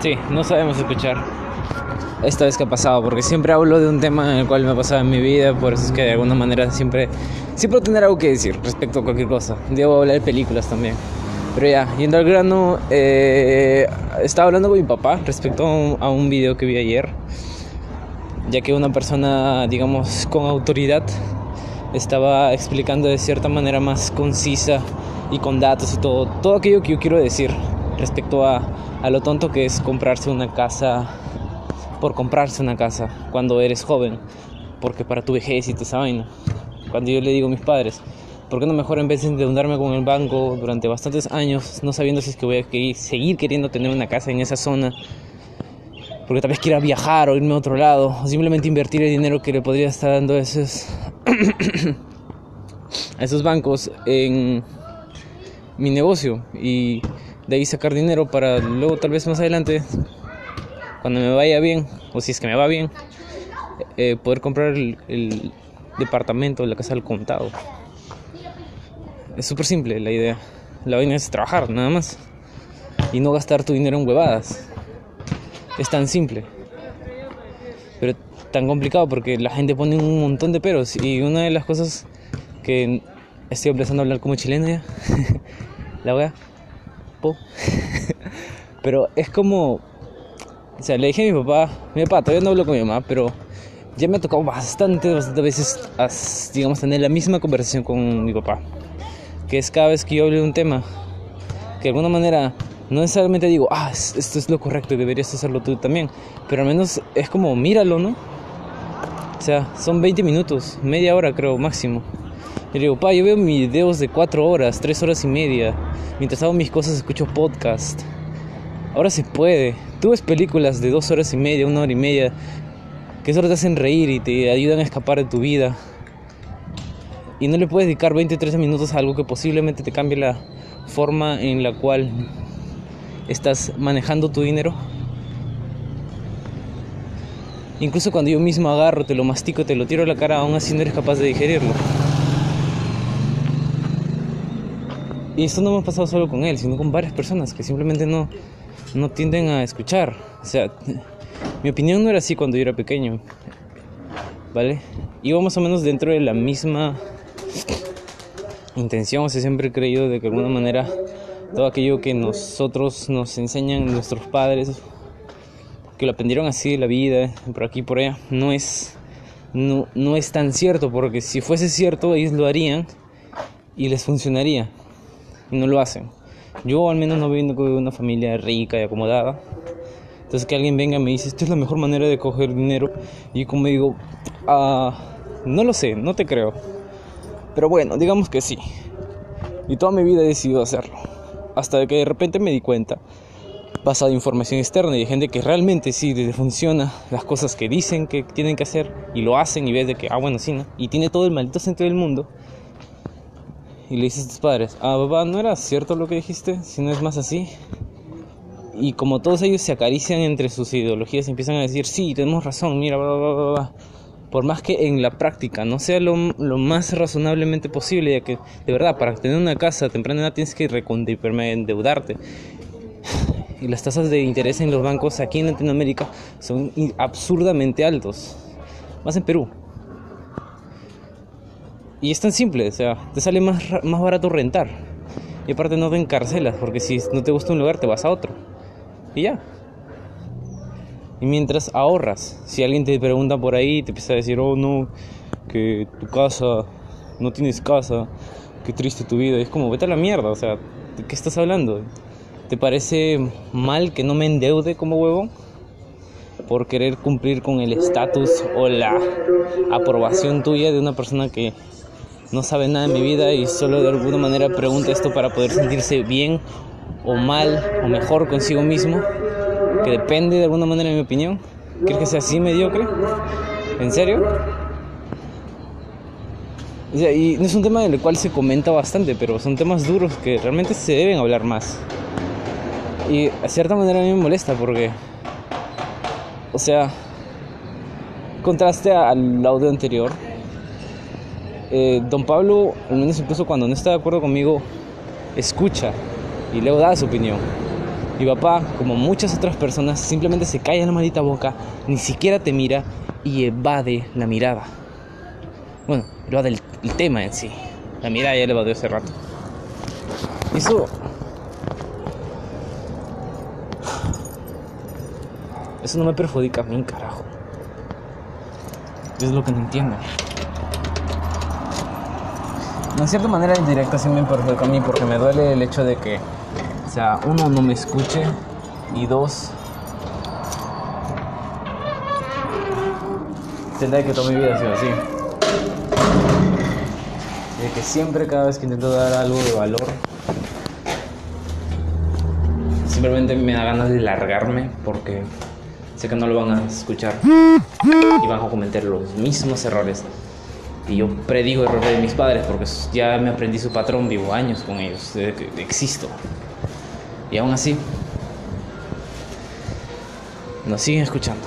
Sí, no sabemos escuchar. Esta vez que ha pasado, porque siempre hablo de un tema en el cual me ha pasado en mi vida, por eso es que de alguna manera siempre, siempre tener algo que decir respecto a cualquier cosa. Debo hablar de películas también. Pero ya, yendo al grano, eh, estaba hablando con mi papá respecto a un, a un video que vi ayer, ya que una persona, digamos, con autoridad estaba explicando de cierta manera más concisa y con datos y todo, todo aquello que yo quiero decir respecto a, a lo tonto que es comprarse una casa por comprarse una casa cuando eres joven, porque para tu vejez y esa vaina. Cuando yo le digo a mis padres, ¿por qué no mejor en vez de endeudarme con el banco durante bastantes años, no sabiendo si es que voy a seguir queriendo tener una casa en esa zona? Porque tal vez quiera viajar o irme a otro lado, o simplemente invertir el dinero que le podría estar dando a esos, a esos bancos en mi negocio y de ahí sacar dinero para luego tal vez más adelante cuando me vaya bien o si es que me va bien eh, poder comprar el, el departamento la casa del contado. Es súper simple la idea. La vaina es trabajar nada más. Y no gastar tu dinero en huevadas. Es tan simple. Pero tan complicado porque la gente pone un montón de peros. Y una de las cosas que estoy empezando a hablar como chileno ya la wea pero es como, o sea, le dije a mi papá, mi papá, todavía no hablo con mi mamá, pero ya me ha tocado bastante, bastantes veces, digamos, tener la misma conversación con mi papá. Que es cada vez que yo hablo de un tema, que de alguna manera no necesariamente digo, ah, esto es lo correcto y deberías hacerlo tú también, pero al menos es como, míralo, ¿no? O sea, son 20 minutos, media hora creo, máximo. Y le digo, pa, yo veo mis videos de 4 horas, 3 horas y media. Mientras hago mis cosas escucho podcast. Ahora se puede. Tú ves películas de 2 horas y media, 1 hora y media, que solo te hacen reír y te ayudan a escapar de tu vida. Y no le puedes dedicar 20 o 30 minutos a algo que posiblemente te cambie la forma en la cual estás manejando tu dinero. Incluso cuando yo mismo agarro, te lo mastico, te lo tiro a la cara, aún así no eres capaz de digerirlo. Y esto no me ha pasado solo con él, sino con varias personas que simplemente no, no tienden a escuchar. O sea, mi opinión no era así cuando yo era pequeño. ¿Vale? Iba más o menos dentro de la misma intención. O sea, siempre he creído de que de alguna manera todo aquello que nosotros nos enseñan nuestros padres, que lo aprendieron así de la vida, por aquí por allá, no es, no, no es tan cierto, porque si fuese cierto, ellos lo harían y les funcionaría y no lo hacen. Yo al menos no vengo de una familia rica y acomodada. Entonces que alguien venga y me dice, esta es la mejor manera de coger dinero. Y como digo, ah, no lo sé, no te creo. Pero bueno, digamos que sí. Y toda mi vida he decidido hacerlo. Hasta que de repente me di cuenta, basado en información externa y de gente que realmente sí les funciona las cosas que dicen que tienen que hacer y lo hacen y ves de que, ah, bueno, sí, ¿no? Y tiene todo el maldito sentido del mundo y le dices a tus padres, ah, papá, no era cierto lo que dijiste, si no es más así. Y como todos ellos se acarician entre sus ideologías empiezan a decir, sí, tenemos razón, mira, bla, bla, bla, bla. Por más que en la práctica no sea lo, lo, más razonablemente posible, ya que de verdad, para tener una casa temprana edad tienes que endeudarte. Y las tasas de interés en los bancos aquí en Latinoamérica son absurdamente altos. Más en Perú. Y es tan simple, o sea, te sale más, más barato rentar. Y aparte no te encarcelas, porque si no te gusta un lugar te vas a otro. Y ya. Y mientras ahorras, si alguien te pregunta por ahí, te empieza a decir, oh no, que tu casa, no tienes casa, qué triste tu vida. Y es como, vete a la mierda, o sea, ¿de qué estás hablando? ¿Te parece mal que no me endeude como huevo? Por querer cumplir con el estatus o la aprobación tuya de una persona que no sabe nada de mi vida y solo de alguna manera pregunta esto para poder sentirse bien o mal o mejor consigo mismo, que depende de alguna manera de mi opinión. ¿Crees que sea así mediocre? ¿En serio? Y no es un tema del cual se comenta bastante, pero son temas duros que realmente se deben hablar más. Y a cierta manera a mí me molesta porque, o sea, contraste al audio anterior, eh, don Pablo, al menos incluso cuando no está de acuerdo conmigo, escucha y luego da su opinión. Mi papá, como muchas otras personas, simplemente se calla en la maldita boca, ni siquiera te mira y evade la mirada. Bueno, evade el, el tema en sí. La mirada ya le evadió hace rato. Eso. Eso no me perjudica a mí, carajo. Es lo que no entiendo. En cierta manera indirecta sí me perjudica a mí porque me duele el hecho de que, o sea, uno no me escuche y dos, tendré que toda mi vida ha sido así. De que siempre, cada vez que intento dar algo de valor, simplemente me da ganas de largarme porque sé que no lo van a escuchar y van a cometer los mismos errores. Y yo predigo errores de mis padres porque ya me aprendí su patrón, vivo años con ellos, existo. Y aún así, nos siguen escuchando.